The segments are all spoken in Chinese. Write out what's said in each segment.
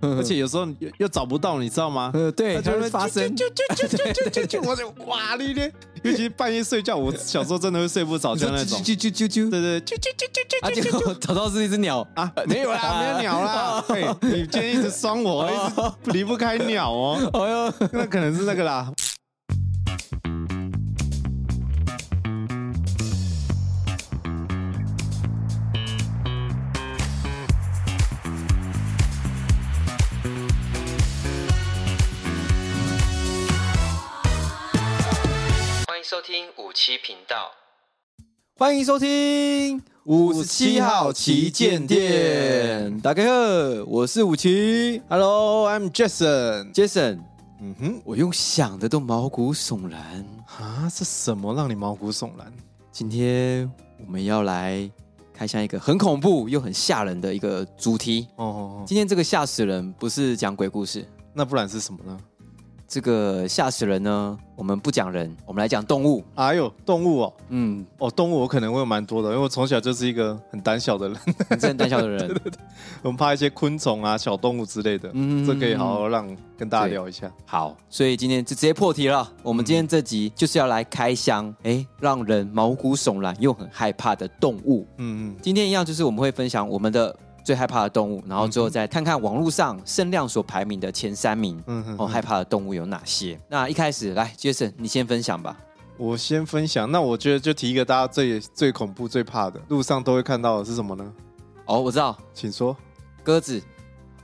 而且有时候又又找不到，你知道吗？呃，对，就会发生，就就就就就就就，我就 哇你咧！尤其是半夜睡觉，我小时候真的会睡不着觉那种，啾啾啾啾，对对，啾啾啾啾啾，结果找到是一只鸟。啊，没有啦，没有鸟啦，嘿，你今天一直双我，一直离不开鸟哦，哎呦，那可能是那个啦。七频道，欢迎收听五十七号旗舰店。大家好，我是五七。Hello，I'm Jason。Jason，嗯哼，我用想的都毛骨悚然啊！是什么让你毛骨悚然？今天我们要来开箱一个很恐怖又很吓人的一个主题。哦哦哦！今天这个吓死人不是讲鬼故事，那不然是什么呢？这个吓死人呢？我们不讲人，我们来讲动物。哎呦，动物哦，嗯，哦，动物我可能会有蛮多的，因为我从小就是一个很胆小的人，很胆小的人。对对对，我们怕一些昆虫啊、小动物之类的。嗯，这可以好好让跟大家聊一下。好，所以今天就直接破题了。我们今天这集就是要来开箱，哎，让人毛骨悚然又很害怕的动物。嗯嗯，今天一样就是我们会分享我们的。最害怕的动物，然后最后再看看网络上声量所排名的前三名，嗯哼，哦，害怕的动物有哪些？那一开始来，Jason，你先分享吧。我先分享，那我觉得就提一个大家最最恐怖、最怕的，路上都会看到的是什么呢？哦，我知道，请说。鸽子。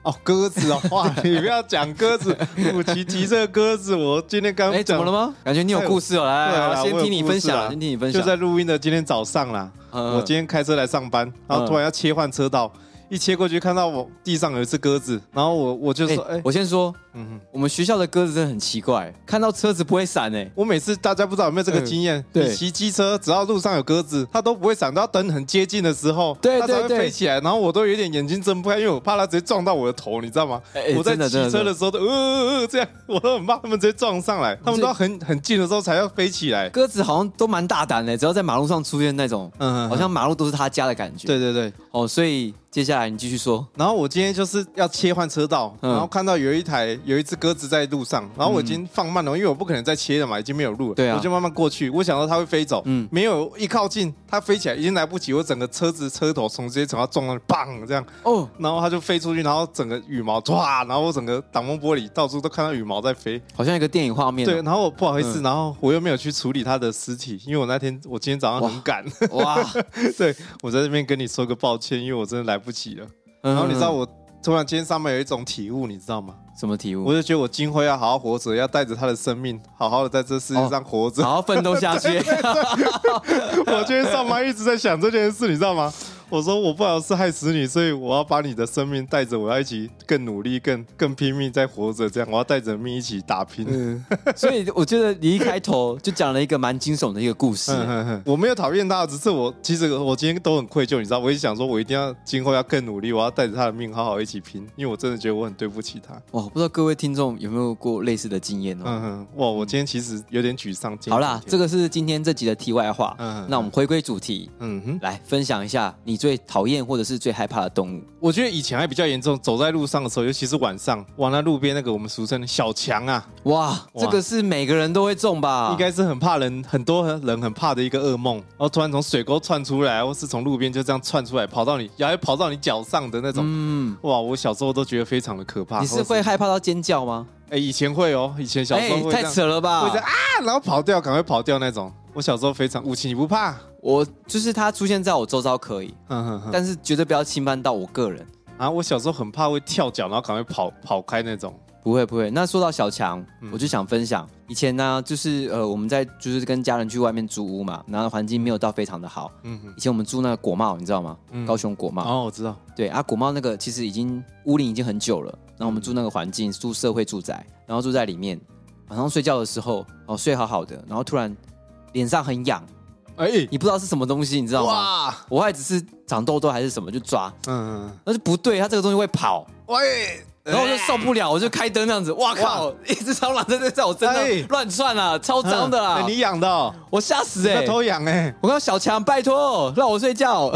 哦，鸽子哦，哇，你不要讲鸽子，我提提这个鸽子，我今天刚讲，哎，怎么了吗？感觉你有故事哦，来，来，来，先听你分享，先听你分享。就在录音的今天早上啦，我今天开车来上班，然后突然要切换车道。一切过去，看到我地上有一只鸽子，然后我我就说，哎、欸，我先说，嗯哼，我们学校的鸽子真的很奇怪，看到车子不会闪哎。我每次大家不知道有没有这个经验，对，骑机车只要路上有鸽子，它都不会闪，都要等很接近的时候，对，它才会飞起来。然后我都有点眼睛睁不开，因为我怕它直接撞到我的头，你知道吗？欸、我在骑车的时候都呃呃呃这样，我都很怕它们直接撞上来，它们都要很很近的时候才要飞起来。鸽子好像都蛮大胆的，只要在马路上出现那种，嗯，好像马路都是他家的感觉。对对对，哦，所以。接下来你继续说，然后我今天就是要切换车道，然后看到有一台有一只鸽子在路上，然后我已经放慢了，因为我不可能再切了嘛，已经没有路了，对啊，我就慢慢过去，我想到它会飞走，嗯，没有一靠近它飞起来已经来不及，我整个车子车头从直接从它撞上去，砰这样，哦，然后它就飞出去，然后整个羽毛唰，然后我整个挡风玻璃到处都看到羽毛在飞，好像一个电影画面。对，然后我不好意思，然后我又没有去处理它的尸体，因为我那天我今天早上很赶，哇，对，我在这边跟你说个抱歉，因为我真的来不及了。然后你知道我突然今天上面有一种体悟，你知道吗？什么体悟？我就觉得我今后要好好活着，要带着他的生命，好好的在这世界上活着，哦、好好奋斗下去。我今天上班一直在想这件事，你知道吗？我说我不好是害死你，所以我要把你的生命带着，我要一起更努力、更更拼命在活着。这样，我要带着命一起打拼。嗯，所以我觉得你一开头就讲了一个蛮惊悚的一个故事。嗯嗯嗯、我没有讨厌他，只是我其实我今天都很愧疚，你知道，我一直想说我一定要今后要更努力，我要带着他的命好好一起拼，因为我真的觉得我很对不起他。哇，不知道各位听众有没有过类似的经验哦？嗯嗯，哇，我今天其实有点沮丧。好啦，这个是今天这集的题外话。嗯，嗯，那我们回归主题。嗯哼，来分享一下你最讨厌或或者是最害怕的动物，我觉得以前还比较严重。走在路上的时候，尤其是晚上，往那路边那个我们俗称的小强啊，哇，这个是每个人都会中吧？应该是很怕人，很多人很怕的一个噩梦。然后突然从水沟窜出来，或是从路边就这样窜出来，跑到你，然后跑到你脚上的那种，嗯，哇，我小时候都觉得非常的可怕。你是会害怕到尖叫吗？哎，以前会哦，以前小时候太扯了吧？会这样啊，然后跑掉，赶快跑掉那种。我小时候非常武器，你不怕？我就是他出现在我周遭可以，嗯哼哼，但是绝对不要侵犯到我个人啊！我小时候很怕会跳脚，然后赶快跑跑开那种。不会不会。那说到小强，嗯、我就想分享以前呢，就是呃我们在就是跟家人去外面租屋嘛，然后环境没有到非常的好。嗯哼。以前我们住那个国贸，你知道吗？嗯、高雄国贸。哦，我知道。对啊，国贸那个其实已经屋龄已经很久了。然后我们住那个环境，住社会住宅，然后住在里面，晚上睡觉的时候哦睡好好的，然后突然脸上很痒。哎，欸、你不知道是什么东西，你知道吗？哇！我还只是长痘痘还是什么，就抓，嗯，那就不对，它这个东西会跑。喂，然后我就受不了，我就开灯这样子，哇靠，一只蟑螂在在在我身上乱窜啊，超脏的啊！你养的，我吓死哎！偷养哎！我跟小强，拜托让我睡觉，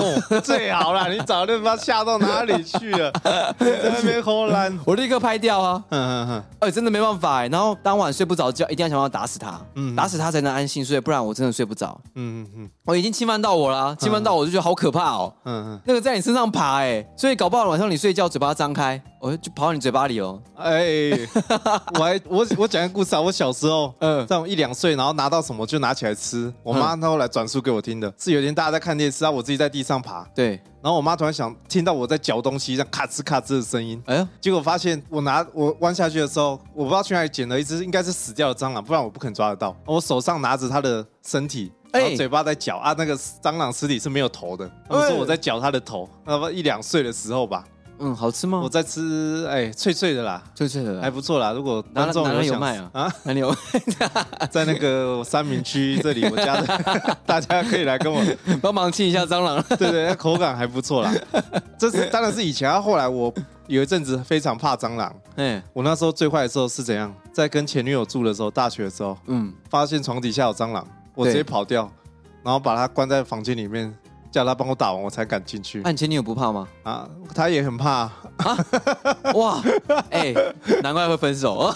最好了，你早就不知道吓到哪里去了，在那边偷懒，我立刻拍掉啊！嗯嗯嗯，哎，真的没办法哎，然后当晚睡不着觉，一定要想办法打死他，嗯，打死他才能安心睡，不然我真的睡不着。嗯嗯嗯，我已经侵犯到我了，侵犯到我就觉得好可怕哦。嗯嗯，那个在你身上爬哎，所以搞不好晚上你睡觉嘴巴张开，我就跑到你嘴巴里哦。哎，我还我我讲个故事啊，我小时候，嗯，在我一两岁，然后拿到什么就拿起来吃。我妈她后来转述给我听的，是有一天大家在看电视啊，我自己在地上爬，对，然后我妈突然想听到我在嚼东西，这样咔吱咔吱的声音，哎呀，结果发现我拿我弯下去的时候，我不知道去哪里捡了一只，应该是死掉的蟑螂，不然我不肯抓得到。我手上拿着它的身体，然后嘴巴在嚼啊，那个蟑螂尸体是没有头的，我说我在嚼它的头，那么一两岁的时候吧。嗯，好吃吗？我在吃，哎，脆脆的啦，脆脆的，还不错啦。如果观众有卖啊，啊，哪里有？在那个三明区这里，我家的，大家可以来跟我帮忙清一下蟑螂。对对，口感还不错啦。这是当然是以前啊，后来我有一阵子非常怕蟑螂。哎，我那时候最坏的时候是怎样？在跟前女友住的时候，大学的时候，嗯，发现床底下有蟑螂，我直接跑掉，然后把它关在房间里面。叫他帮我打完，我才敢进去。那你前女友不怕吗？啊，他也很怕。啊，哇，哎，难怪会分手。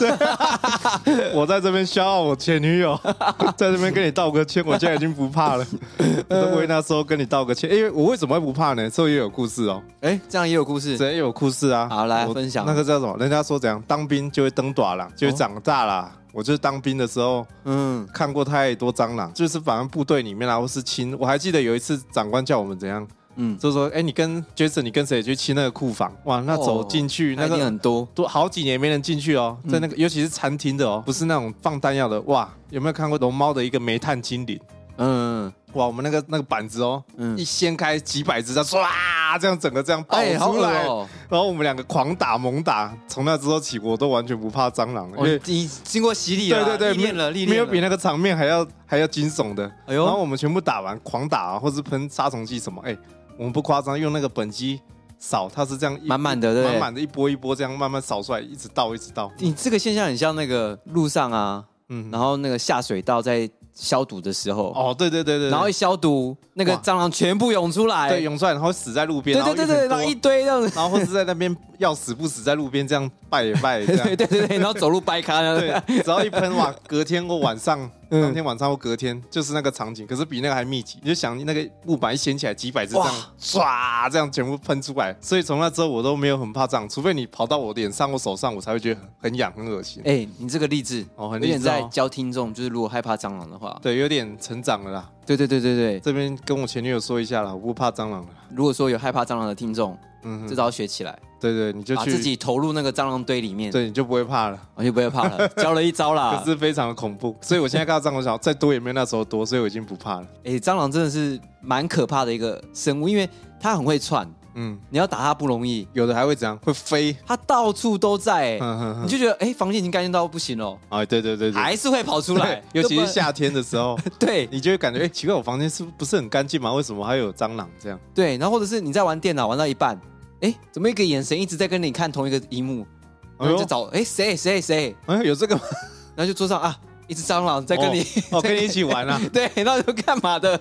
我在这边消耗我前女友，在这边跟你道个歉，我现在已经不怕了。我都为那时候跟你道个歉，因为我为什么会不怕呢？这也有故事哦。哎，这样也有故事，这也有故事啊。好，来分享。那个叫什么？人家说怎样？当兵就会登短了，就会长大了。我就是当兵的时候，嗯，看过太多蟑螂，就是反正部队里面啊，或是亲。我还记得有一次长官叫我们怎样，嗯，就说，哎，你跟 Jason，你跟谁去亲那个库房？哇，那走进去那个很多，都好几年没人进去哦，在那个尤其是餐厅的哦，不是那种放弹药的。哇，有没有看过龙猫的一个煤炭精灵？嗯。哇，我们那个那个板子哦，嗯，一掀开几百只，它唰，这样整个这样爆出来，然后我们两个狂打猛打，从那之后起，我都完全不怕蟑螂，因为你经过洗礼了，对对对，历练了，历练，没有比那个场面还要还要惊悚的。哎呦，然后我们全部打完，狂打啊，或是喷杀虫剂什么，哎，我们不夸张，用那个本机扫，它是这样满满的，满满的一波一波这样慢慢扫出来，一直倒一直倒。你这个现象很像那个路上啊，嗯，然后那个下水道在。消毒的时候。哦，对对对对，然后一消毒，那个蟑螂全部涌出来，对，涌出来，然后死在路边，对对对对，然后一堆这样。子，然后或者在那边要死不死，在路边这样拜也拜，对对对对，然后走路掰开，对，只要一喷哇，隔天或晚上，当天晚上或隔天就是那个场景，可是比那个还密集，你就想那个木板一掀起来，几百只这样唰这样全部喷出来，所以从那之后我都没有很怕蟑，除非你跑到我脸上或手上，我才会觉得很痒很恶心。哎，你这个励志哦，很励志，有点在教听众，就是如果害怕蟑螂的话，对，有点。成长了啦，对对对对对，这边跟我前女友说一下啦，我不怕蟑螂了。如果说有害怕蟑螂的听众，嗯，这招学起来，对对，你就去自己投入那个蟑螂堆里面，对，你就不会怕了，我就不会怕了，教了一招啦，可是非常的恐怖，所以我现在看到蟑螂小再多也没有那时候多，所以我已经不怕了。哎，蟑螂真的是蛮可怕的一个生物，因为它很会窜。嗯，你要打它不容易，有的还会怎样？会飞，它到处都在，你就觉得哎，房间已经干净到不行了。啊，对对对，还是会跑出来，尤其是夏天的时候，对，你就会感觉哎，奇怪，我房间是不是很干净嘛？为什么还有蟑螂这样？对，然后或者是你在玩电脑玩到一半，哎，怎么一个眼神一直在跟你看同一个荧幕，然后就找哎谁谁谁，哎有这个吗？然后就桌上啊。一只蟑螂在跟你，哦，跟你一起玩啊？对，那就干嘛的？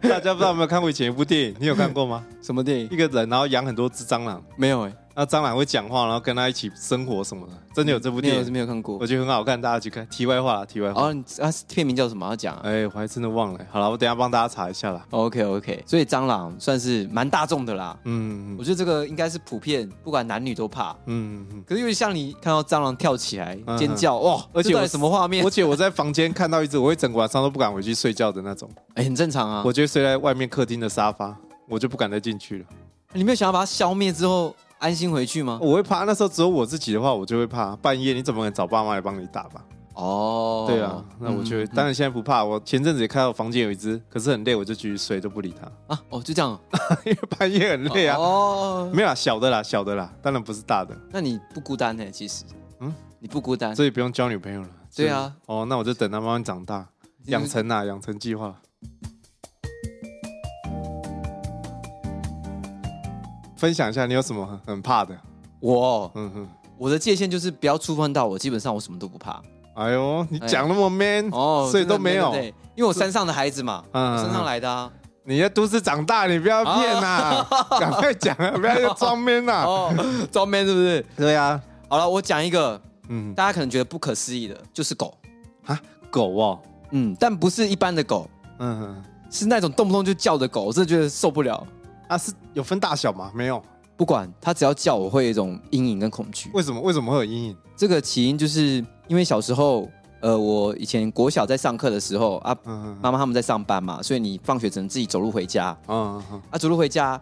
大家不知道有没有看过以前一部电影？你有看过吗？什么电影？一个人然后养很多只蟑螂？没有哎。那蟑螂会讲话，然后跟他一起生活什么的，真的有这部电影？没有看过，我觉得很好看，大家去看。题外话，题外话。哦，啊，片名叫什么？要讲？哎，我还真的忘了。好了，我等下帮大家查一下啦。OK OK，所以蟑螂算是蛮大众的啦。嗯，我觉得这个应该是普遍，不管男女都怕。嗯嗯。可是因为像你看到蟑螂跳起来尖叫，哇！而且有什么画面？而且我在房间看到一只，我会整个晚上都不敢回去睡觉的那种。哎，很正常啊。我就睡在外面客厅的沙发，我就不敢再进去了。你没有想要把它消灭之后？安心回去吗？我会怕，那时候只有我自己的话，我就会怕。半夜你怎么找爸妈来帮你打吧？哦，对啊，那我就当然现在不怕。我前阵子也看到房间有一只，可是很累，我就继续睡，都不理它。啊，哦，就这样，因为半夜很累啊。哦，没有啦，小的啦，小的啦，当然不是大的。那你不孤单呢？其实，嗯，你不孤单，所以不用交女朋友了。对啊。哦，那我就等它慢慢长大，养成啊，养成计划。分享一下，你有什么很怕的？我，嗯哼，我的界限就是不要触碰到我，基本上我什么都不怕。哎呦，你讲那么 man 哦，所以都没有，对，因为我山上的孩子嘛，嗯，山上来的啊。你在都市长大，你不要骗呐，赶快讲啊，不要装 man 呐，哦，装 man 是不是？对呀。好了，我讲一个，嗯，大家可能觉得不可思议的，就是狗。啊，狗哦，嗯，但不是一般的狗，嗯，是那种动不动就叫的狗，我真的觉得受不了。啊，是有分大小吗？没有，不管它只要叫，我会有一种阴影跟恐惧。为什么？为什么会有阴影？这个起因就是因为小时候，呃，我以前国小在上课的时候啊，妈妈他们在上班嘛，所以你放学只能自己走路回家。嗯嗯，啊，走路回家。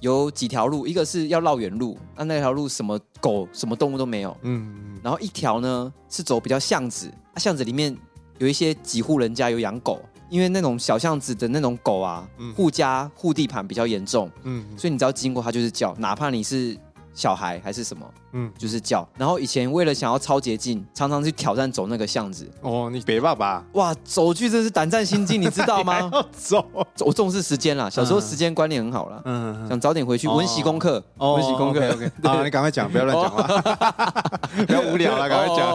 有几条路，一个是要绕远路，那那条路什么狗、什么动物都没有。嗯，然后一条呢是走比较巷子，啊，巷子里面有一些几户人家有养狗，因为那种小巷子的那种狗啊，护家护地盘比较严重。嗯，所以你只要经过它就是叫，哪怕你是。小孩还是什么？嗯，就是叫。然后以前为了想要超捷径，常常去挑战走那个巷子。哦，你别爸爸哇，走去真是胆战心惊，你知道吗？走，我重视时间啦。小时候时间观念很好啦。嗯，想早点回去温习功课。哦，温习功课。OK，好，你赶快讲，不要乱讲话，不要无聊了，赶快讲。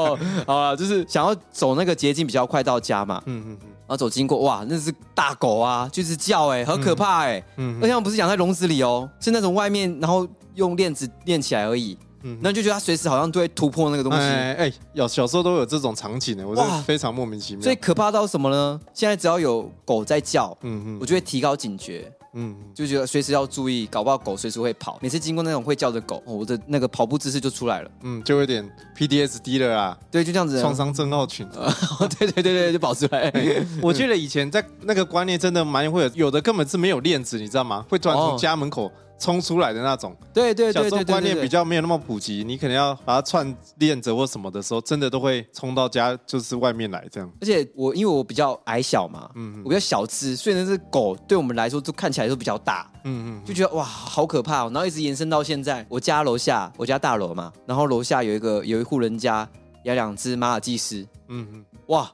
好了，就是想要走那个捷径比较快到家嘛。嗯嗯嗯。然后走经过，哇，那是大狗啊，就是叫哎，很可怕哎。嗯。而且不是养在笼子里哦，是那种外面，然后。用链子链起来而已，嗯，那就觉得它随时好像都会突破那个东西。哎，哎，有小时候都有这种场景呢，我觉得非常莫名其妙。最可怕到什么呢？现在只要有狗在叫，嗯嗯，我就会提高警觉，嗯，就觉得随时要注意，搞不好狗随时会跑。每次经过那种会叫的狗，我的那个跑步姿势就出来了，嗯，就有点 PDSD 了啊。对，就这样子，创伤症候群。对对对对，就跑出来。我记得以前在那个观念真的蛮会有，有的根本是没有链子，你知道吗？会突然从家门口。冲出来的那种，对对对，小时候观念比较没有那么普及，你可能要把它串链子或什么的时候，真的都会冲到家，就是外面来这样。而且我因为我比较矮小嘛，嗯，嗯，我比较小只，所以那只狗对我们来说都看起来都比较大，嗯嗯，就觉得哇好可怕哦，然后一直延伸到现在，我家楼下，我家大楼嘛，然后楼下有一个有一户人家养两只马尔济斯，嗯嗯，哇。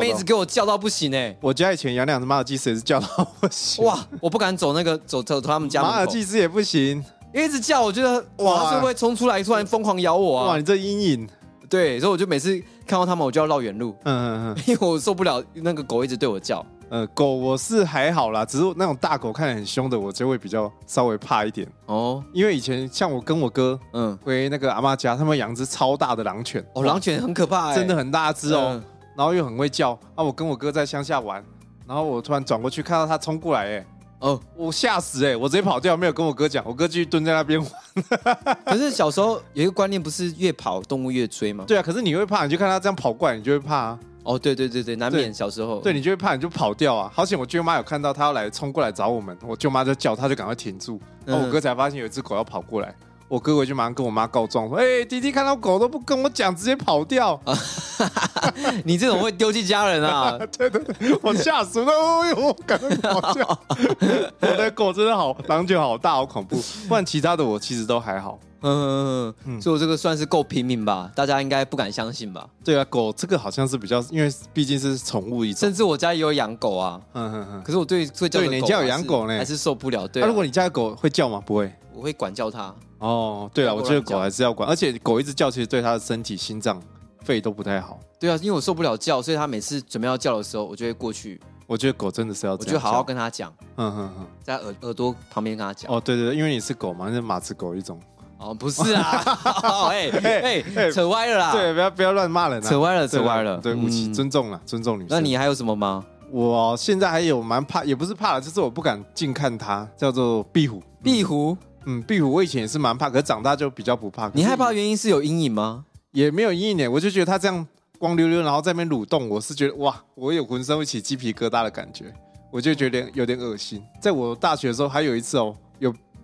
妹子给我叫到不行哎！我家以前养两只马尔济斯也是叫到不行。哇，我不敢走那个走走他们家。马尔济斯也不行，一直叫，我觉得哇，会不会冲出来突然疯狂咬我啊？哇，你这阴影。对，所以我就每次看到他们，我就要绕远路。嗯嗯嗯，因为我受不了那个狗一直对我叫。呃，狗我是还好啦，只是那种大狗看起来很凶的，我就会比较稍微怕一点。哦，因为以前像我跟我哥，嗯，回那个阿妈家，他们养只超大的狼犬。哦，狼犬很可怕，真的很大只哦。然后又很会叫啊！我跟我哥在乡下玩，然后我突然转过去看到他冲过来，哎，哦，我吓死哎！我直接跑掉，没有跟我哥讲，我哥继续蹲在那边玩。可是小时候有一个观念，不是越跑动物越追吗？对啊，可是你会怕，你就看他这样跑过来，你就会怕啊。哦，对对对对，难免小时候，对，你就会怕，你就跑掉啊。好险我舅妈有看到他要来冲过来找我们，我舅妈就叫他，就赶快停住。然后我哥才发现有一只狗要跑过来。我哥回去马上跟我妈告状说：“哎、欸，弟弟看到狗都不跟我讲，直接跑掉。你这种会丢弃家人啊？” 对对对，我吓死了！哎呦，赶快跑掉！我的狗真的好，狼犬好大，好恐怖。不然其他的我其实都还好。嗯嗯嗯，所以我这个算是够拼命吧？大家应该不敢相信吧？对啊，狗这个好像是比较，因为毕竟是宠物一种。甚至我家也有养狗啊。嗯嗯嗯。可是我对会叫，对，你家有养狗呢，还是受不了。对、啊，那、啊、如果你家的狗会叫吗？不会。我会管教它。哦，对啊，我觉得狗还是要管，而且狗一直叫，其实对它的身体、心脏、肺都不太好。对啊，因为我受不了叫，所以它每次准备要叫的时候，我就会过去。我觉得狗真的是要，我就好好跟它讲。嗯嗯嗯，在耳耳朵旁边跟它讲。哦，对对对，因为你是狗嘛，那是马子狗一种。哦，不是啊，哎哎，扯歪了啦。对，不要不要乱骂人，扯歪了，扯歪了。对不起，尊重了，尊重女生。那你还有什么吗？我现在还有蛮怕，也不是怕了，就是我不敢近看它，叫做壁虎。壁虎。嗯，壁虎我以前也是蛮怕，可是长大就比较不怕。你害怕的原因是有阴影吗？也没有阴影，我就觉得它这样光溜溜，然后在那边蠕动，我是觉得哇，我有浑身会起鸡皮疙瘩的感觉，我就觉得有点恶心。在我大学的时候，还有一次哦，有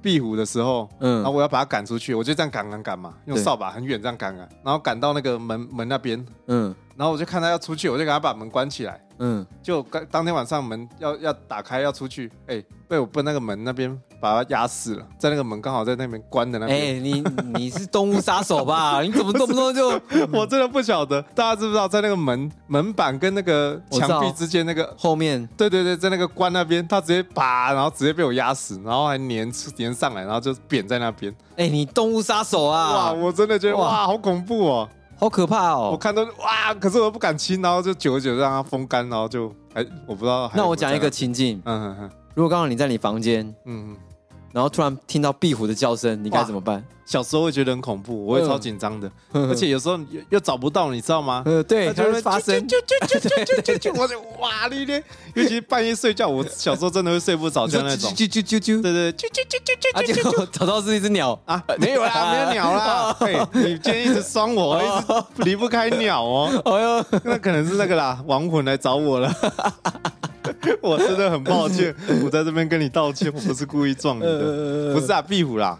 壁虎的时候，嗯，然后我要把它赶出去，我就这样赶赶赶嘛，用扫把很远这样赶赶，然后赶到那个门门那边，嗯，然后我就看它要出去，我就给它把门关起来。嗯，就当当天晚上门要要打开要出去，哎，被我奔那个门那边把它压死了，在那个门刚好在那边关的那边。哎，你你是动物杀手吧？你怎么动不动就？我真的不晓得，大家知不知道在那个门门板跟那个墙壁之间那个后面？对对对，在那个关那边，他直接拔，然后直接被我压死，然后还粘粘上来，然后就扁在那边。哎，你动物杀手啊！哇，我真的觉得哇，哇，好恐怖哦，好可怕哦！我看到哇，可是我不敢亲，然后就久久让它风干，然后就哎，我不知道。那我讲一个情境，嗯嗯嗯，如果刚好你在你房间，嗯嗯。然后突然听到壁虎的叫声，你该怎么办？小时候会觉得很恐怖，我会超紧张的，而且有时候又找不到，你知道吗？呃，对，它会发声，就就就就就就，我就哇你咧！尤其是半夜睡觉，我小时候真的会睡不着觉那种，啾啾啾啾，对对，啾啾啾啾啾啾啾，找到是一只鸟啊？没有啦，没有鸟啦。嘿，你今天一直双我，一直离不开鸟哦。哎呦，那可能是那个啦，亡魂来找我了。我真的很抱歉，我在这边跟你道歉，我不是故意撞你的，不是啊，壁虎啦。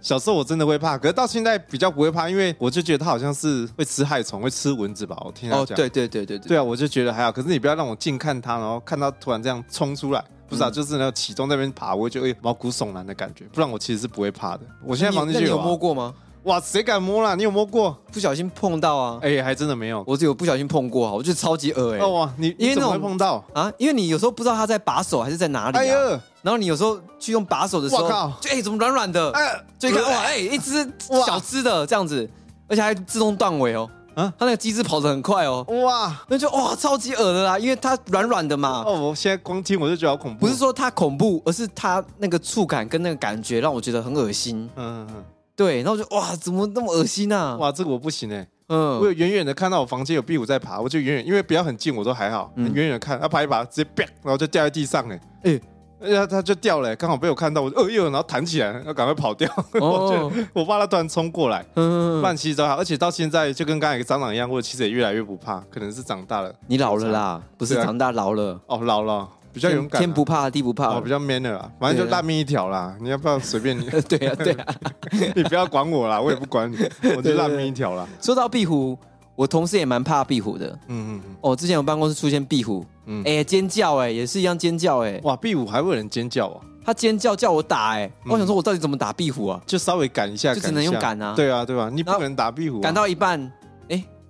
小时候我真的会怕，可是到现在比较不会怕，因为我就觉得它好像是会吃害虫，会吃蚊子吧。我听他讲，对对对对对啊，我就觉得还好。可是你不要让我近看它，然后看它突然这样冲出来，不是啊就是那个启动那边爬，我会觉得毛骨悚然的感觉。不然我其实是不会怕的。我现在房间就有，有摸过吗？哇，谁敢摸啦？你有摸过？不小心碰到啊？哎，还真的没有。我只有不小心碰过啊，我觉得超级恶哎。哇，你因为怎么会碰到啊？因为你有时候不知道它在把手还是在哪里。哎呀，然后你有时候去用把手的时候，就哎怎么软软的？哎，就一个哇，哎一只小只的这样子，而且还自动断尾哦。啊，它那个机制跑得很快哦。哇，那就哇超级恶的啦，因为它软软的嘛。哦，我现在光听我就觉得好恐怖。不是说它恐怖，而是它那个触感跟那个感觉让我觉得很恶心。嗯嗯。对，然后就哇，怎么那么恶心啊？哇，这个我不行哎。嗯，我远远的看到我房间有壁虎在爬，我就远远，因为不要很近，我都还好。远远的看，它爬一爬，直接啪，然后就掉在地上哎。哎，哎呀，它就掉了，刚好被我看到，我哦呦，然后弹起来，要赶快跑掉。我我怕它突然冲过来。嗯，慢其实都好，而且到现在就跟刚才一个长长一样，我其实也越来越不怕，可能是长大了。你老了啦，不是长大老了哦，老了。比较勇敢，天不怕地不怕，哦，比较 man 的啦，反正就烂命一条啦。你要不要随便你？对啊，对啊，你不要管我啦，我也不管你，我就烂命一条啦。说到壁虎，我同事也蛮怕壁虎的。嗯嗯嗯。哦，之前我办公室出现壁虎，嗯，哎，尖叫，哎，也是一样尖叫，哎，哇，壁虎还会有人尖叫啊？他尖叫叫我打，哎，我想说，我到底怎么打壁虎啊？就稍微赶一下，就只能用赶啊。对啊，对吧？你不可能打壁虎，赶到一半。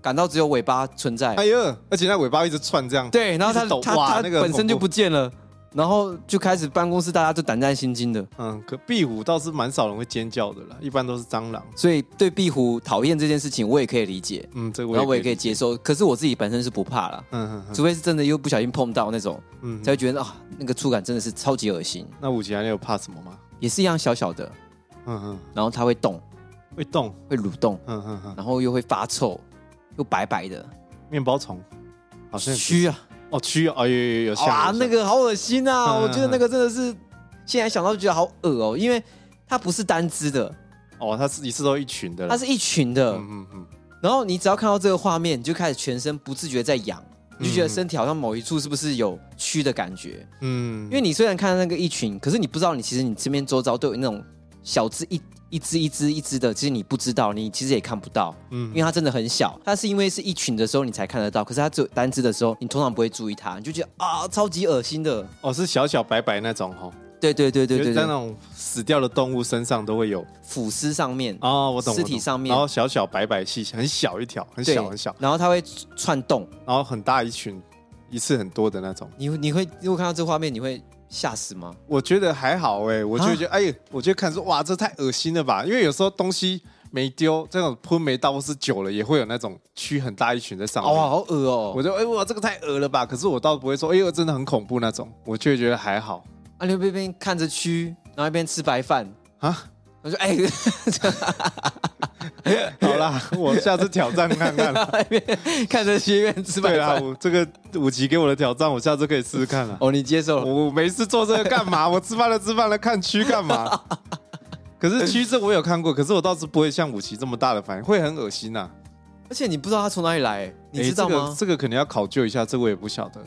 感到只有尾巴存在，哎呦，而且那尾巴一直窜这样，对，然后它它它本身就不见了，然后就开始办公室大家就胆战心惊的，嗯，可壁虎倒是蛮少人会尖叫的啦，一般都是蟑螂，所以对壁虎讨厌这件事情我也可以理解，嗯，这个然后我也可以接受，可是我自己本身是不怕啦，嗯嗯，除非是真的又不小心碰到那种，嗯，才会觉得啊那个触感真的是超级恶心。那武吉还有怕什么吗？也是一样小小的，嗯嗯，然后它会动，会动，会蠕动，嗯嗯嗯，然后又会发臭。又白白的面包虫，好像蛆啊！哦，蛆啊！有有有有！哇，那个好恶心啊！我觉得那个真的是，现在想到就觉得好恶哦，因为它不是单只的哦，它是一次都一群的，它是一群的。嗯嗯嗯。然后你只要看到这个画面，你就开始全身不自觉在痒，你就觉得身体好像某一处是不是有蛆的感觉？嗯。因为你虽然看到那个一群，可是你不知道你其实你身边周遭都有那种小只一。一只一只一只的，其实你不知道，你其实也看不到，嗯，因为它真的很小。它是因为是一群的时候你才看得到，可是它只有单只的时候，你通常不会注意它，你就觉得啊，超级恶心的。哦，是小小白白那种哦。对对对对对，在那种死掉的动物身上都会有腐尸上面哦，我懂，尸体上面，然后小小白白细很小一条，很小很小，然后它会窜动，然后很大一群，一次很多的那种。你你会如果看到这画面，你会？吓死吗？我觉得还好哎，我就觉得哎，我就看说哇，这太恶心了吧？因为有时候东西没丢，这种喷没到或是久了，也会有那种蛆很大一群在上面。哇，好恶哦！我就哎哇，这个太恶了吧？可是我倒不会说哎呦，真的很恐怖那种，我就觉得还好。啊，你一边看着蛆，然后一边吃白饭啊。我说：“哎，好啦，我下次挑战看看，看着学院吃饭。对啦，我这个五级给我的挑战，我下次可以试试看了。哦，你接受了？我没事做这个干嘛？我吃饭了，吃饭了，看蛆干嘛？可是蛆这我有看过，可是我倒是不会像五级这么大的反应，会很恶心呐。而且你不知道它从哪里来，你知道吗？这个、这个肯定要考究一下，这个、我也不晓得。”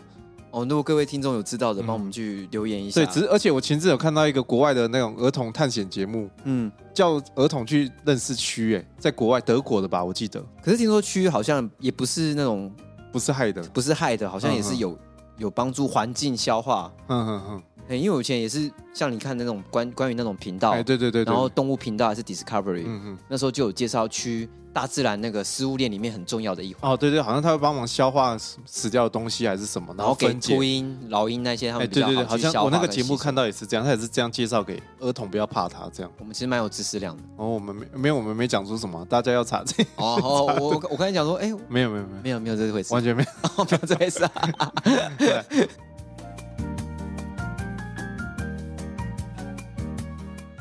哦，如果各位听众有知道的，帮我们去留言一下。对，只是而且我前阵有看到一个国外的那种儿童探险节目，嗯，叫儿童去认识蛆，哎，在国外德国的吧，我记得。可是听说蛆好像也不是那种不是害的，不是害的，好像也是有有帮助环境消化。嗯嗯嗯。哎，因为我以前也是像你看那种关关于那种频道，哎，对对对，然后动物频道还是 Discovery，嗯嗯，那时候就有介绍去大自然那个食物链里面很重要的一环。哦，对对，好像它会帮忙消化死掉的东西还是什么，然后给秃鹰、老鹰那些他们比较好去消化。好像我那个节目看到也是这样，他也是这样介绍给儿童，不要怕它这样。我们其实蛮有知识量的。哦，我们没没有，我们没讲出什么，大家要查这。哦 哦，我我刚才讲说，哎，没有没有没有没有没有这回事，完全没有，没有这回事啊。对。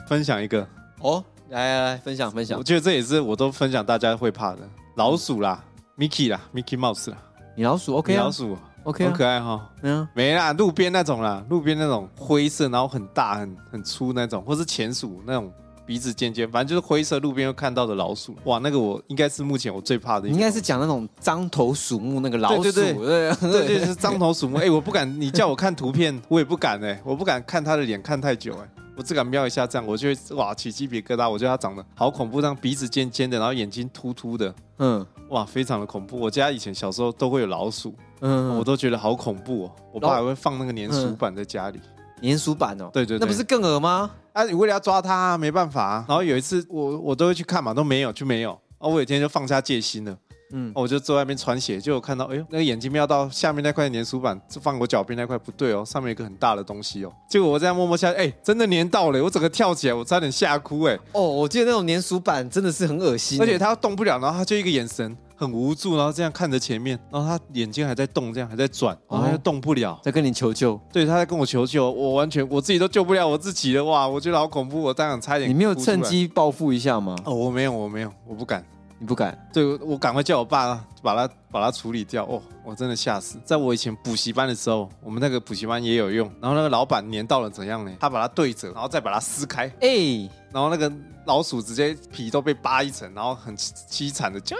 分享一个哦，来来来，分享分享。我觉得这也是我都分享大家会怕的老鼠啦，Mickey 啦，Mickey Mouse 啦，米老鼠 OK 米老鼠 OK，很可爱哈。嗯，没啦，路边那种啦，路边那种灰色，然后很大很很粗那种，或是钱鼠那种鼻子尖尖，反正就是灰色路边会看到的老鼠。哇，那个我应该是目前我最怕的。应该是讲那种獐头鼠目那个老鼠，对对对，对 对是獐头鼠目。哎，我不敢，你叫我看图片，我也不敢哎，我不敢看他的脸看太久哎。我只敢瞄一下，这样我就会哇起鸡皮疙瘩。我觉得它长得好恐怖，这样鼻子尖尖的，然后眼睛突突的，嗯，哇，非常的恐怖。我家以前小时候都会有老鼠，嗯，我都觉得好恐怖哦。我爸还会放那个粘鼠板在家里，粘鼠板哦，对对，那不是更恶吗？啊，你为了要抓它，没办法。然后有一次我我都会去看嘛，都没有就没有。啊，我有一天就放下戒心了。嗯，我就坐外面穿鞋，就有看到，哎呦，那个眼睛瞄到下面那块粘鼠板，就放我脚边那块不对哦，上面有一个很大的东西哦。结果我这样摸摸下，哎，真的粘到了，我整个跳起来，我差点吓哭哎。哦，我记得那种粘鼠板真的是很恶心，而且它动不了，然后它就一个眼神很无助，然后这样看着前面，然后他眼睛还在动，这样还在转，然后又动不了，在跟你求救。对，他在跟我求救，我完全我自己都救不了我自己了，哇，我觉得好恐怖，我当场差点。你没有趁机报复一下吗？哦，我没有，我没有，我不敢。你不敢？对，我赶快叫我爸把它把它处理掉。哦，我真的吓死！在我以前补习班的时候，我们那个补习班也有用。然后那个老板粘到了怎样呢？他把它对折，然后再把它撕开。哎、欸，然后那个老鼠直接皮都被扒一层，然后很凄惨的就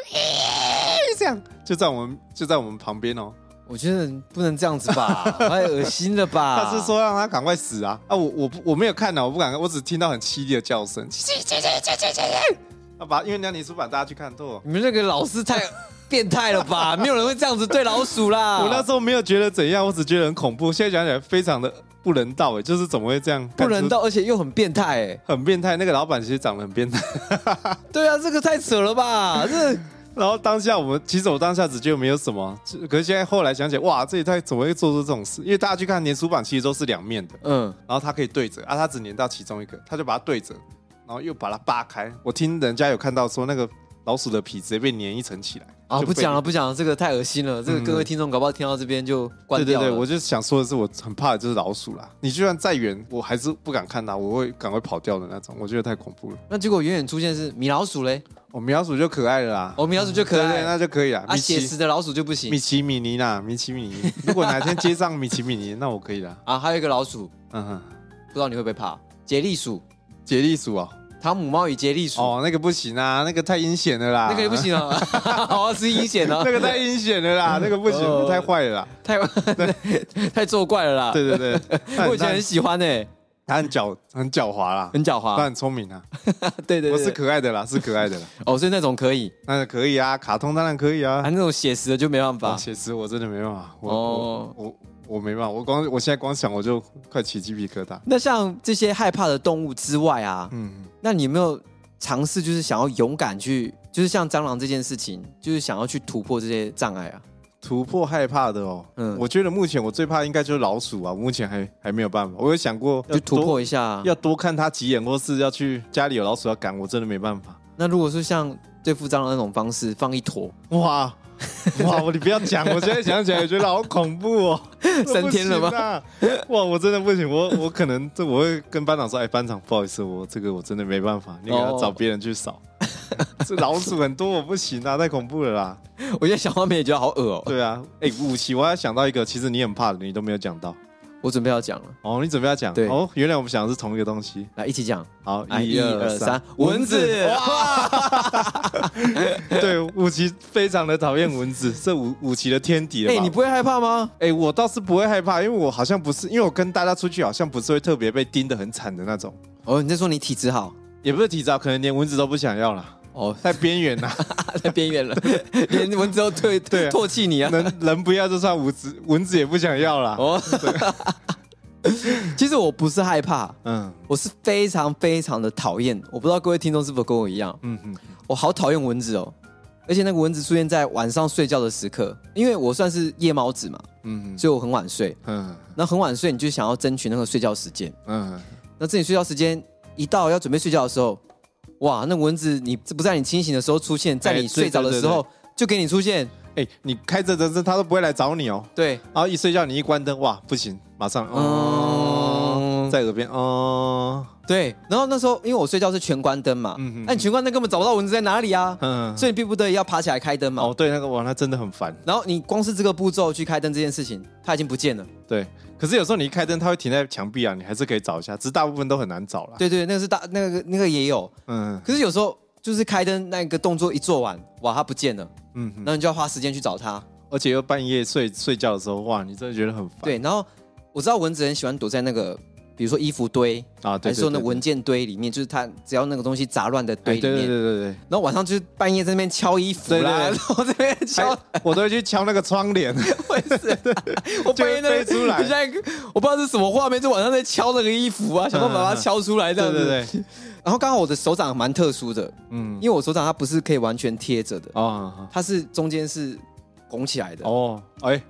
这样，就在我们就在我们旁边哦。我觉得不能这样子吧，太恶心了吧？他是说让他赶快死啊！啊，我我我没有看到，我不敢看，我只听到很凄厉的叫声。啊把，因为那你出版，大家去看错。你们那个老师太变态了吧？没有人会这样子对老鼠啦。我那时候没有觉得怎样，我只觉得很恐怖。现在讲起来非常的不人道哎，就是怎么会这样？不人道，而且又很变态哎，很变态。那个老板其实长得很变态。对啊，这个太扯了吧？这，然后当下我们其实我当下只觉得没有什么，可是现在后来想起来，哇，这也太怎么会做出这种事？因为大家去看粘鼠板，其实都是两面的，嗯，然后它可以对折啊，它只粘到其中一个，他就把它对折。然后又把它扒开，我听人家有看到说那个老鼠的皮直接被粘一层起来啊！不讲了，不讲了，这个太恶心了。嗯、这个各位听众搞不好听到这边就关掉了。对对对，我就想说的是，我很怕的就是老鼠啦。你就算再远，我还是不敢看它，我会赶快跑掉的那种。我觉得太恐怖了。那结果远远出现是米老鼠嘞？哦，米老鼠就可爱了啦。哦，米老鼠就可爱，对，那就可以了。啊，写实的老鼠就不行。米奇米妮啦，米奇米妮。如果哪天接上米奇米妮，那我可以了。啊，还有一个老鼠，嗯哼，不知道你会不会怕？杰利鼠，杰利鼠啊。汤姆猫与杰利鼠。哦，那个不行啊，那个太阴险了啦，那个也不行啊，哦是阴险哦，那个太阴险了啦，那个不行，太坏了啦，太太作怪了啦，对对对，我以前很喜欢诶，他很狡很狡猾啦，很狡猾，他很聪明啊，对对，我是可爱的啦，是可爱的啦，哦，所以那种可以，那可以啊，卡通当然可以啊，那种写实的就没办法，写实我真的没办法，哦，我。我没办法，我光我现在光想我就快起鸡皮疙瘩。那像这些害怕的动物之外啊，嗯，那你有没有尝试就是想要勇敢去，就是像蟑螂这件事情，就是想要去突破这些障碍啊？突破害怕的哦，嗯，我觉得目前我最怕应该就是老鼠啊，我目前还还没有办法。我有想过就突破一下，要多看它几眼，或是要去家里有老鼠要赶，我真的没办法。那如果是像对付蟑螂那种方式，放一坨，哇！哇！你不要讲，我现在想起来也觉得好恐怖哦。三天了吗？哇！我真的不行，我我可能这我会跟班长说，哎，班长不好意思，我这个我真的没办法，你给他找别人去扫。这老鼠很多，我不行啊，太恐怖了啦！我现在小画面也觉得好恶哦。对啊，哎，武器我还想到一个，其实你很怕的，你都没有讲到。我准备要讲了哦，你准备要讲？对哦，原来我们想的是同一个东西，来一起讲。好，一二三，蚊子！哇，对，武奇非常的讨厌蚊子，这武武奇的天敌了。哎，你不会害怕吗？哎，我倒是不会害怕，因为我好像不是，因为我跟大家出去好像不是会特别被叮得很惨的那种。哦，你在说你体质好？也不是体质好，可能连蚊子都不想要了。哦，在边缘呐，在边缘了，连蚊子都退 对唾弃你啊！人人不要就算蚊子，蚊子也不想要了。哦，其实我不是害怕，嗯，我是非常非常的讨厌。我不知道各位听众是否跟我一样，嗯嗯，我好讨厌蚊子哦，而且那个蚊子出现在晚上睡觉的时刻，因为我算是夜猫子嘛，嗯，所以我很晚睡，嗯，那很晚睡，你就想要争取那个睡觉时间，嗯，那自己睡觉时间一到要准备睡觉的时候，哇，那蚊子你不在你清醒的时候出现，在你睡着的时候就给你出现，哎，你开着灯它都不会来找你哦，对，然后一睡觉你一关灯，哇，不行。马上哦，在耳边哦，对，然后那时候因为我睡觉是全关灯嘛，嗯嗯，那你全关灯根本找不到蚊子在哪里啊，嗯，所以你逼不得已要爬起来开灯嘛。哦，对，那个哇，那真的很烦。然后你光是这个步骤去开灯这件事情，它已经不见了。对，可是有时候你一开灯，它会停在墙壁啊，你还是可以找一下，只是大部分都很难找了。对对，那个是大那个那个也有，嗯，可是有时候就是开灯那个动作一做完，哇，它不见了，嗯，然后你就要花时间去找它，而且又半夜睡睡觉的时候，哇，你真的觉得很烦。对，然后。我知道蚊子很喜欢躲在那个，比如说衣服堆啊，还是说那文件堆里面，就是它只要那个东西杂乱的堆里面。对对对对。然后晚上就是半夜在那边敲衣服啦，然后这边敲，我都会去敲那个窗帘。我也是，我半夜飞出来。现在我不知道是什么画面，就晚上在敲那个衣服啊，想办法把它敲出来这样子。对对对。然后刚好我的手掌蛮特殊的，嗯，因为我手掌它不是可以完全贴着的啊，它是中间是拱起来的。哦，哎。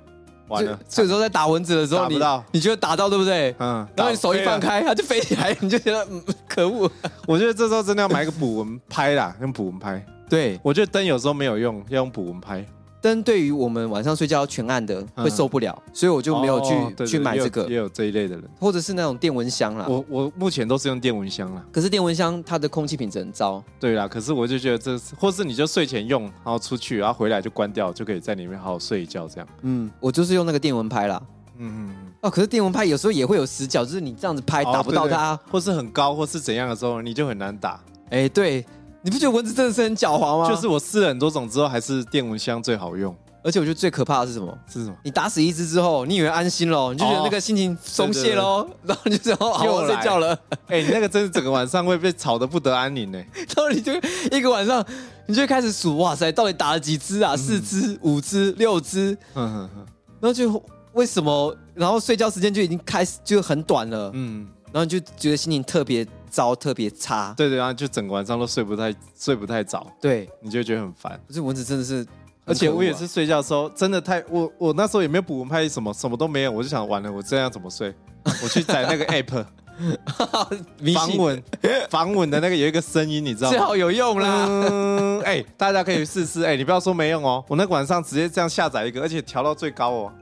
完了，所以说在打蚊子的时候，你你觉得打到对不对？嗯，然后你手一放开，它就飞起来，你就觉得嗯，可恶。我觉得这时候真的要买个捕蚊拍啦，用捕蚊拍。对，我觉得灯有时候没有用，要用捕蚊拍。灯对于我们晚上睡觉全暗的会受不了，所以我就没有去去买这个。也有这一类的人，或者是那种电蚊香啦。我我目前都是用电蚊香啦。可是电蚊香它的空气品质很糟。对啦，可是我就觉得这是，或是你就睡前用，然后出去，然后回来就关掉，就可以在里面好好睡一觉这样。嗯，我就是用那个电蚊拍啦。嗯嗯。哦，可是电蚊拍有时候也会有死角，就是你这样子拍打不到它，或是很高，或是怎样的时候，你就很难打。哎，对，你不觉得蚊子真的是很狡猾吗？就是我试了很多种之后，还是电蚊香最好用。而且我觉得最可怕的是什么？是什么？你打死一只之后，你以为安心了，你就觉得那个心情松懈喽，然后你就好我睡觉了。哎，你那个真是整个晚上会被吵得不得安宁呢。然后你就一个晚上，你就开始数，哇塞，到底打了几只啊？四只、五只、六只。嗯哼哼。然后就为什么？然后睡觉时间就已经开始就很短了。嗯。然后你就觉得心情特别糟，特别差。对对，然后就整个晚上都睡不太睡不太着。对，你就觉得很烦。可是蚊子真的是。而且我也是睡觉的时候，真的太我我那时候也没有捕蚊拍，什么什么都没有，我就想完了，我这样怎么睡？我去载那个 app，防蚊防蚊的那个有一个声音，你知道吗？最好有用啦！嗯，哎，大家可以试试，哎，你不要说没用哦，我那个晚上直接这样下载一个，而且调到最高哦。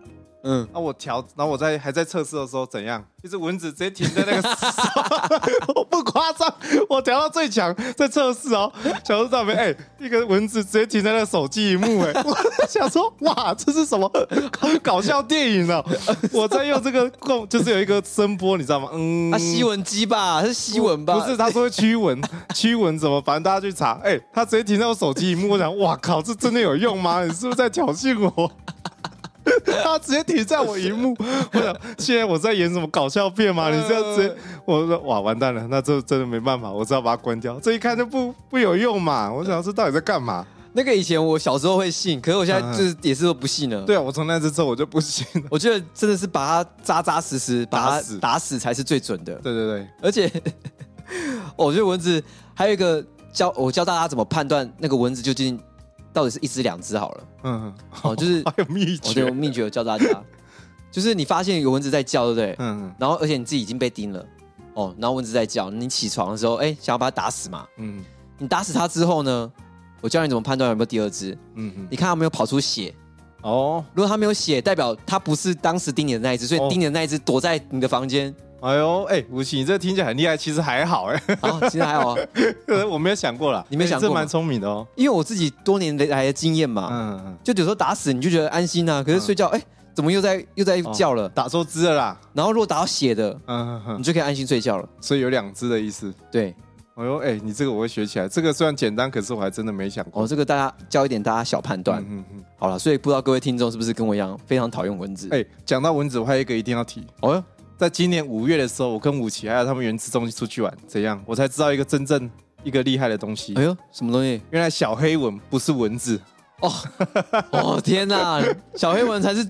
嗯，那我调，然后我在还在测试的时候怎样？一只蚊子直接停在那个，我不夸张，我调到最强在测试哦，小说上面哎，一个蚊子直接停在那个手机屏幕哎，我想说哇，这是什么搞笑电影呢？我在用这个共，就是有一个声波，你知道吗？嗯，啊，吸蚊机吧，是吸蚊吧？不是，他说会驱蚊，驱蚊怎么？反正大家去查，哎，他直接停在我手机屏幕，我想，哇靠，这真的有用吗？你是不是在挑衅我？他直接停在我荧幕，我想现在我在演什么搞笑片吗？你这样直接，我说哇完蛋了，那这真的没办法，我只好把它关掉。这一看就不不有用嘛，我想这到底在干嘛？那个以前我小时候会信，可是我现在就是也是不信了。对啊，我从那次之后我就不信了。我觉得真的是把它扎扎实实把它打死才是最准的。对对对，而且我觉得蚊子还有一个教我教大家怎么判断那个蚊子究竟。到底是一只两只好了，嗯，哦，就是 还有秘诀，我有秘诀教大家，就是你发现有蚊子在叫，对不对？嗯，然后而且你自己已经被叮了，哦，然后蚊子在叫，你起床的时候，哎，想要把它打死嘛，嗯，你打死它之后呢，我教你怎么判断有没有第二只，嗯嗯，你看它有没有跑出血，哦，如果它没有血，代表它不是当时叮你的那一只，所以叮你的那一只躲在你的房间。哎呦，哎，吴奇，你这听起来很厉害，其实还好，哎，啊，其实还好，我没有想过啦，你没想过，这蛮聪明的哦，因为我自己多年来的经验嘛，嗯嗯，就有时候打死你就觉得安心呐，可是睡觉，哎，怎么又在又在叫了，打错只了啦，然后如果打到血的，嗯嗯，你就可以安心睡觉了，所以有两只的意思，对，哎呦，哎，你这个我会学起来，这个虽然简单，可是我还真的没想过，哦，这个大家教一点大家小判断，嗯嗯，好了，所以不知道各位听众是不是跟我一样非常讨厌蚊子？哎，讲到蚊子，我还有一个一定要提，哦哟。在今年五月的时候，我跟武奇还有他们原子中心出去玩，怎样？我才知道一个真正一个厉害的东西。哎呦，什么东西？原来小黑蚊不是蚊子哦！哦天哪，小黑蚊才是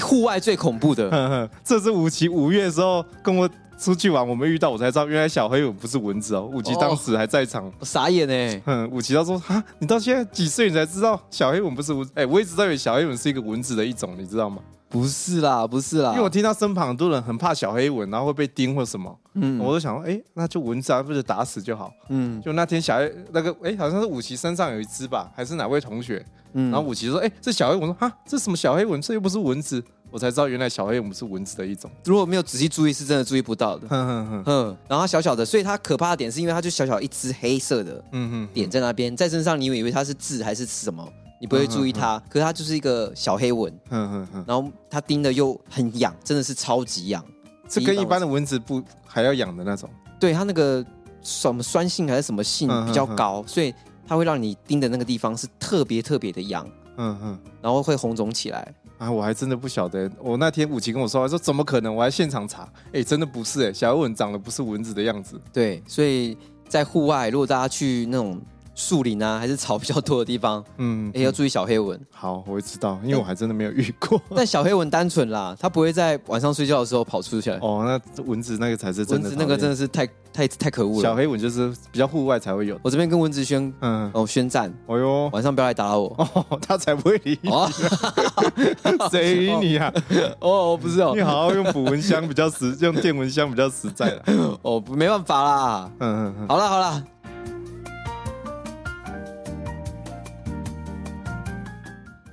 户外最恐怖的。呵呵，这是武奇五月的时候跟我出去玩，我们遇到我才知道，原来小黑蚊不是蚊子哦。武奇当时还在场，哦、傻眼呢。嗯，武奇他说啊，你到现在几岁你才知道小黑蚊不是蚊子？哎，我一直以为小黑蚊是一个蚊子的一种，你知道吗？不是啦，不是啦，因为我听到身旁很多人很怕小黑蚊，然后会被叮或什么，嗯，我都想说，哎，那就蚊子啊，不是打死就好，嗯，就那天小黑那个，哎，好像是武奇身上有一只吧，还是哪位同学？嗯，然后武奇说，哎，这小黑蚊，说，哈，这什么小黑蚊？这又不是蚊子，我才知道原来小黑蚊是蚊子的一种。如果没有仔细注意，是真的注意不到的。哼哼哼，嗯，然后它小小的，所以它可怕的点是因为它就小小一只黑色的，嗯哼，点在那边，在身上，你以为它是痣还是什么？你不会注意它，可是它就是一个小黑蚊，然后它叮的又很痒，真的是超级痒，这跟一般的蚊子不还要痒的那种。对，它那个什么酸性还是什么性比较高，所以它会让你叮的那个地方是特别特别的痒，嗯嗯，然后会红肿起来。啊，我还真的不晓得，我那天武奇跟我说，他说怎么可能？我还现场查，哎，真的不是，哎，小黑蚊长得不是蚊子的样子。对，所以在户外，如果大家去那种。树林啊，还是草比较多的地方，嗯，也要注意小黑蚊。好，我会知道，因为我还真的没有遇过。但小黑蚊单纯啦，它不会在晚上睡觉的时候跑出去。哦，那蚊子那个才是真的。蚊子那个真的是太太太可恶了。小黑蚊就是比较户外才会有。我这边跟蚊子宣，嗯，哦，宣战。哦哟，晚上不要来打扰我。哦，他才不会理你。谁理你啊？哦，不是哦，你好好用捕蚊香比较实，用电蚊香比较实在了。哦，没办法啦。嗯嗯嗯。好了好了。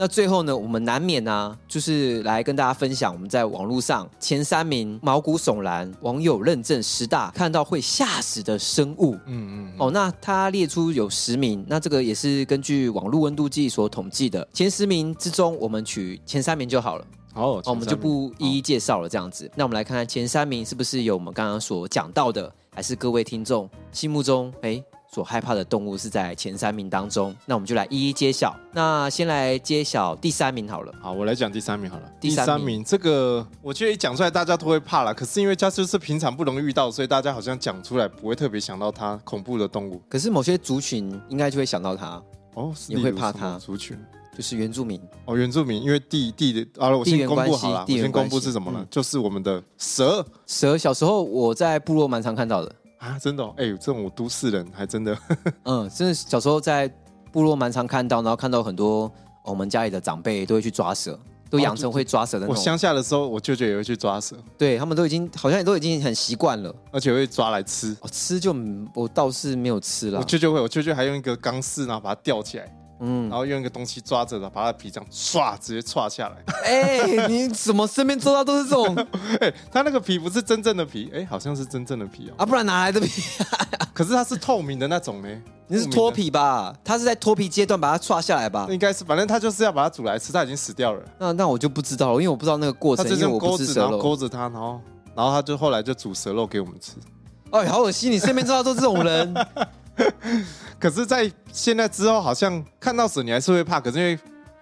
那最后呢，我们难免呢、啊，就是来跟大家分享我们在网络上前三名毛骨悚然、网友认证十大看到会吓死的生物。嗯嗯，嗯。哦，那他列出有十名，那这个也是根据网络温度计所统计的。前十名之中，我们取前三名就好了。好，哦，我们就不一一介绍了。这样子，那我们来看看前三名是不是有我们刚刚所讲到的，还是各位听众心目中哎？所害怕的动物是在前三名当中，那我们就来一一揭晓。那先来揭晓第三名好了。好，我来讲第三名好了。第三名这个，我觉得一讲出来大家都会怕了。可是因为它就是平常不容易遇到，所以大家好像讲出来不会特别想到它恐怖的动物。可是某些族群应该就会想到它哦，你会怕它。族群就是原住民哦，原住民因为地地的啊，我先公布好了，我先公布是什么呢？嗯、就是我们的蛇。蛇小时候我在部落蛮常看到的。啊，真的哦哎、欸，这种都市人还真的，嗯，真的小时候在部落蛮常看到，然后看到很多我们家里的长辈都会去抓蛇，都养成会抓蛇的那种。我乡下的时候，我舅舅也会去抓蛇，对他们都已经好像也都已经很习惯了，而且会抓来吃。哦、吃就我倒是没有吃了。我舅舅会，我舅舅还用一个钢丝，然后把它吊起来。嗯，然后用一个东西抓着的，把它的皮这样唰直接唰下来。哎、欸，你怎么身边做到都是这种？哎、欸，它那个皮不是真正的皮，哎、欸，好像是真正的皮哦。啊，不然哪来的皮？可是它是透明的那种呢。你是脱皮吧？它是在脱皮阶段把它唰下来吧？应该是，反正它就是要把它煮来吃，它已经死掉了。那那我就不知道了，因为我不知道那个过程。它就用钩子，然后勾着它，然后然后它就后来就煮蛇肉给我们吃。哎，好恶心！你身边做到都是这种人。可是，在现在之后，好像看到蛇你还是会怕。可是因为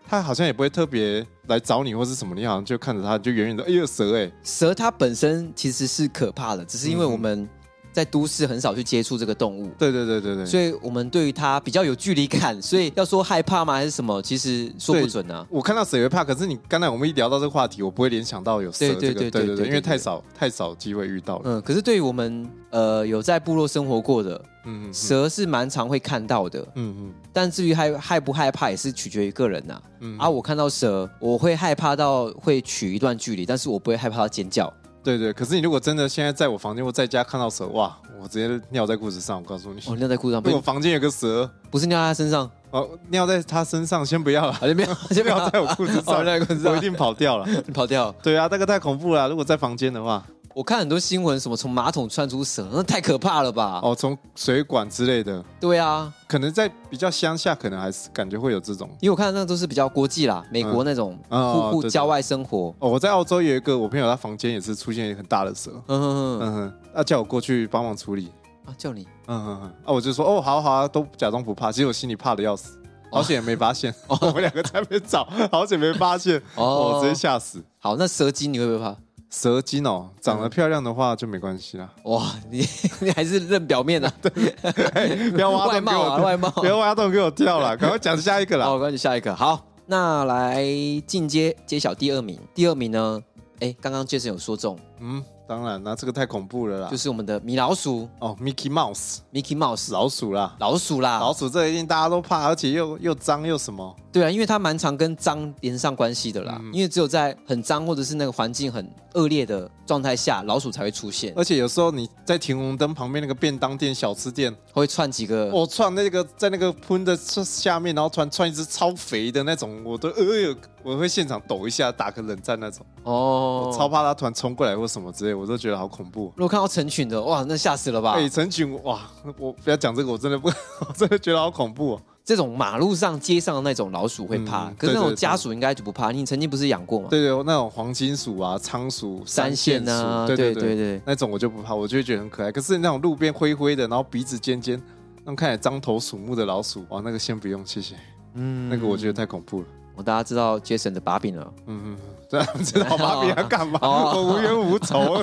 它好像也不会特别来找你或是什么，你好像就看着它就远远的，哎呦蛇哎！蛇它本身其实是可怕的，只是因为我们。在都市很少去接触这个动物，对对对对对，所以我们对于它比较有距离感，所以要说害怕吗还是什么，其实说不准啊。我看到蛇也会怕，可是你刚才我们一聊到这个话题，我不会联想到有蛇这个，对对对对对对，因为太少太少机会遇到了。嗯，可是对于我们呃有在部落生活过的，嗯，蛇是蛮常会看到的，嗯嗯。但至于害害不害怕，也是取决于个人呐。嗯，啊，我看到蛇，我会害怕到会取一段距离，但是我不会害怕到尖叫。对对，可是你如果真的现在在我房间或在家看到蛇，哇，我直接尿在裤子上。我告诉你，哦，尿在裤子上。如果房间有个蛇，不是尿在他身上，哦，尿在他身上，先不要了，先不要，先不要在我裤子上尿裤子，我一定跑掉了，跑掉。对啊，那个太恐怖了。如果在房间的话。我看很多新闻，什么从马桶窜出蛇，那太可怕了吧？哦，从水管之类的。对啊，可能在比较乡下，可能还是感觉会有这种。因为我看那个都是比较国际啦，美国那种户户郊外生活。哦，我在澳洲有一个我朋友，他房间也是出现一个很大的蛇。嗯哼哼嗯哼，那叫我过去帮忙处理。啊，叫你？嗯哼哼，啊，我就说哦，好好啊，都假装不怕，其实我心里怕的要死，好险也没发现。哦我们两个在那边找，好险没发现。哦，直接吓死。好，那蛇精你会不会怕？蛇精哦，长得漂亮的话就没关系啦。哇，你 你还是认表面啊？对，不要挖洞给我，外貌啊，外貌，不要挖洞给我跳了，赶快讲下一个啦。好，赶紧下一个。好，那来进阶揭晓第二名。第二名呢？哎，刚刚 Jason 有说中，嗯。当然，那这个太恐怖了啦！就是我们的米老鼠哦，Mickey Mouse，Mickey Mouse，老鼠啦，老鼠啦，老鼠这一定大家都怕，而且又又脏又什么？对啊，因为它蛮常跟脏连上关系的啦。嗯、因为只有在很脏或者是那个环境很恶劣的状态下，老鼠才会出现。而且有时候你在停红灯旁边那个便当店、小吃店，会串几个，我串那个在那个喷的下面，然后突然窜一只超肥的那种，我都哎呦，我会现场抖一下，打个冷战那种。哦，我超怕它突然冲过来或什么之类，我都觉得好恐怖。如果看到成群的，哇，那吓死了吧？哎，成群，哇，我不要讲这个，我真的不，我真的觉得好恐怖哦。这种马路上、街上的那种老鼠会怕，嗯、可是那种家鼠应该就不怕。你曾经不是养过吗？对对，那种黄金鼠啊、仓鼠、三线啊，对对对那种我就不怕，我就会觉得很可爱。可是那种路边灰灰的，然后鼻子尖尖，那种看起来獐头鼠目的老鼠，哇，那个先不用，谢谢。嗯，那个我觉得太恐怖了。我大家知道 Jason 的把柄了。嗯嗯。知道知道把柄要干嘛？我无冤无仇，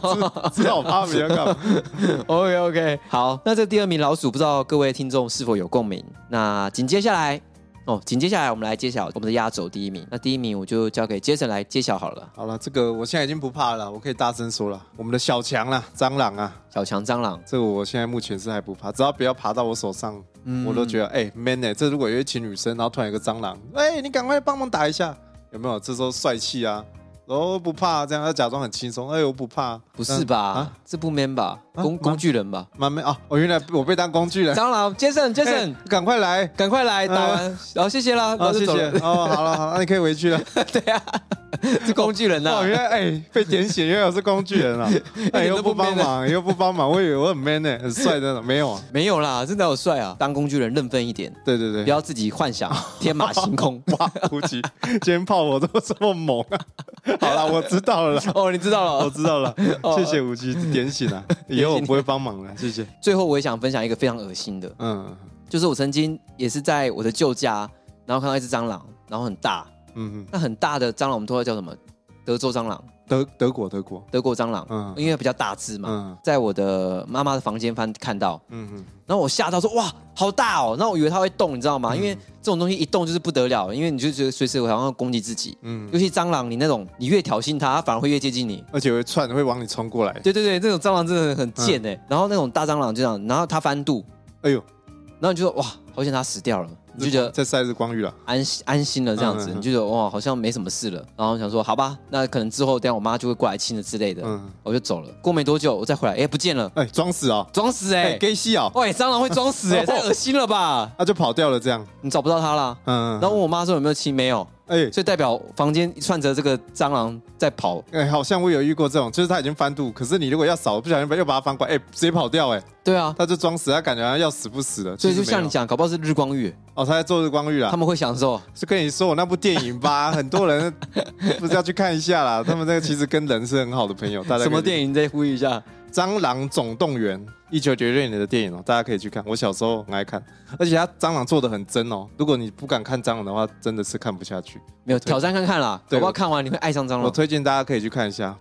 知知道把柄要干嘛？OK OK，好，那这第二名老鼠，不知道各位听众是否有共鸣？那紧接下来，哦，紧接下来我们来揭晓我们的压轴第一名。那第一名我就交给 Jason 来揭晓好了。好了，这个我现在已经不怕了，我可以大声说了，我们的小强啦，蟑螂啊，小强蟑螂，这个我现在目前是还不怕，只要不要爬到我手上，嗯、我都觉得哎、欸、man 哎、欸，这如果有一群女生，然后突然有个蟑螂，哎、欸，你赶快帮忙打一下，有没有？这时候帅气啊！哦，不怕，这样要假装很轻松。哎我，不怕，不是吧？啊，这不 man 吧？工工具人吧？蛮 man 啊！我原来我被当工具人。蟑螂，Jason，Jason，赶快来，赶快来，打完，然后谢谢啦，好，谢谢。哦，好了好了，那你可以回去了。对啊，是工具人呐。哦，原来哎，被点醒，原来我是工具人啊！哎，又不帮忙，又不帮忙，我以为我很 man 呢，很帅的，没有啊，没有啦，真的好帅啊！当工具人认分一点。对对对，不要自己幻想天马行空。哇，无极，今天炮火都这么猛啊！好了，我知道。到了哦，你知道了，我知道了，谢谢无极点醒了，以后我不会帮忙了，谢谢。最后我也想分享一个非常恶心的，嗯，就是我曾经也是在我的旧家，然后看到一只蟑螂，然后很大，嗯嗯，那很大的蟑螂我们都会叫什么？德州蟑螂。德德国德国。德国蟑螂，嗯，因为比较大只嘛，嗯，在我的妈妈的房间翻看到，嗯嗯，然后我吓到说哇，好大哦，那我以为它会动，你知道吗？因为这种东西一动就是不得了，因为你就觉得随时好像要攻击自己，嗯，尤其蟑螂，你那种你越挑衅它，它反而会越接近你，而且会窜，会往你冲过来。对对对，这种蟑螂真的很贱哎。然后那种大蟑螂就这样，然后它翻肚，哎呦，然后你就说哇，好险它死掉了。你就觉得在晒日光浴了，安心安心了这样子，你就觉得哇，好像没什么事了。然后想说，好吧，那可能之后等下我妈就会过来亲了之类的，嗯，我就走了。过没多久，我再回来，哎，不见了，哎，装死啊，装死哎，给戏啊，喂，蟑螂会装死哎，太恶心了吧？那 就跑掉了，这样你找不到它了。嗯，然后问我妈说有没有亲，没有。哎，所以代表房间串着这个蟑螂在跑。哎，好像我有遇过这种，就是它已经翻肚，可是你如果要扫，不小心又把它翻过来，哎，直接跑掉，哎。对啊，他就装死，他感觉好像要死不死的。所以就像你讲，搞不好是日光浴。哦，他在做日光浴啊。他们会享受。是跟你说我那部电影吧，很多人不是要去看一下啦。他们那个其实跟人是很好的朋友。大家什么电影？再呼吁一下。《蟑螂总动员》一九九六年的电影哦，大家可以去看。我小时候很爱看，而且它蟑螂做的很真哦。如果你不敢看蟑螂的话，真的是看不下去。没有挑战看看啦，对，搞不好看完你会爱上蟑螂。我推荐大家可以去看一下。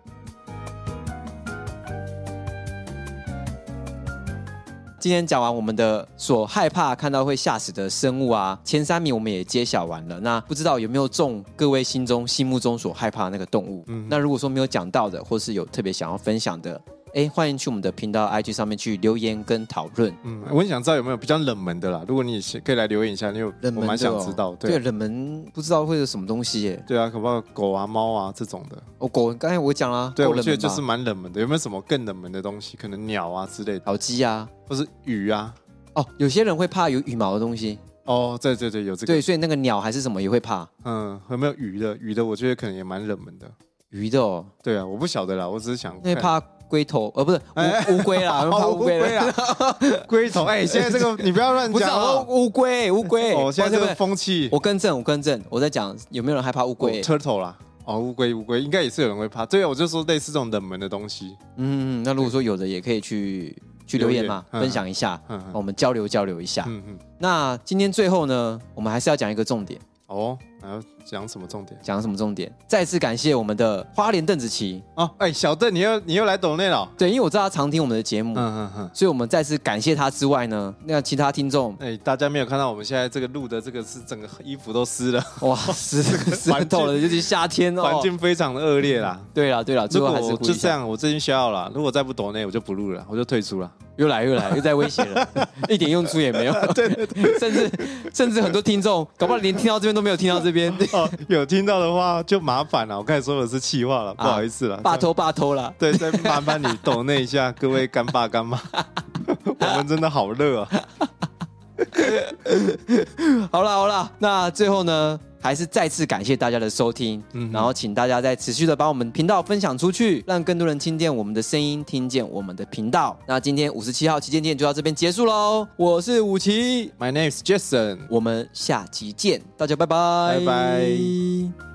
今天讲完我们的所害怕看到会吓死的生物啊，前三名我们也揭晓完了。那不知道有没有中各位心中、心目中所害怕的那个动物？嗯，那如果说没有讲到的，或是有特别想要分享的。哎，欢迎去我们的频道 IG 上面去留言跟讨论。嗯，我很想知道有没有比较冷门的啦。如果你可以来留言一下，因为我蛮想知道。对，冷门不知道会有什么东西耶。对啊，可不可以狗啊、猫啊这种的？哦，狗刚才我讲了，对，我觉得就是蛮冷门的。有没有什么更冷门的东西？可能鸟啊之类的，小鸡啊，或是鱼啊？哦，有些人会怕有羽毛的东西。哦，对对对，有这个。对，所以那个鸟还是什么也会怕。嗯，有没有鱼的？鱼的，我觉得可能也蛮冷门的。鱼的哦，对啊，我不晓得啦，我只是想。因为怕。龟头，呃，不是乌 乌龟啦，乌龟啦，龟头。哎，现在这个你不要乱讲，乌龟，乌龟。哦，现在这个风气，我更正，我更正，我在讲有没有人害怕乌龟？Turtle 啦，哦，乌龟，乌龟，应该也是有人会怕。对啊，我就说类似这种冷门的东西。嗯，那如果说有的，也可以去去留言嘛，分享一下，我们交流交流一下。嗯嗯。那今天最后呢，我们还是要讲一个重点。哦，还要讲什么重点？讲什么重点？再次感谢我们的花莲邓紫棋哦，哎，小邓，你又你又来抖内了？对，因为我知道他常听我们的节目，嗯嗯嗯，所以我们再次感谢他之外呢，那其他听众，哎，大家没有看到我们现在这个录的这个是整个衣服都湿了，哇，湿湿透了，尤其夏天哦，环境非常的恶劣啦。对了对了，如果还是就这样，我最近需要了，如果再不抖内，我就不录了，我就退出了。又来又来，又在威胁了，一点用处也没有。对对对，甚至甚至很多听众，搞不好连听到这边都没有听到这边。哦，有听到的话就麻烦了。我刚才说的是气话了，不好意思了，拜托拜托了。对，再麻烦你抖那一下，各位干爸干妈，我们真的好热啊。好了好了，那最后呢？还是再次感谢大家的收听，嗯、然后请大家再持续的把我们频道分享出去，让更多人听见我们的声音，听见我们的频道。那今天五十七号旗舰店就到这边结束喽，我是五七，My name is Jason，我们下期见，大家拜拜，拜拜。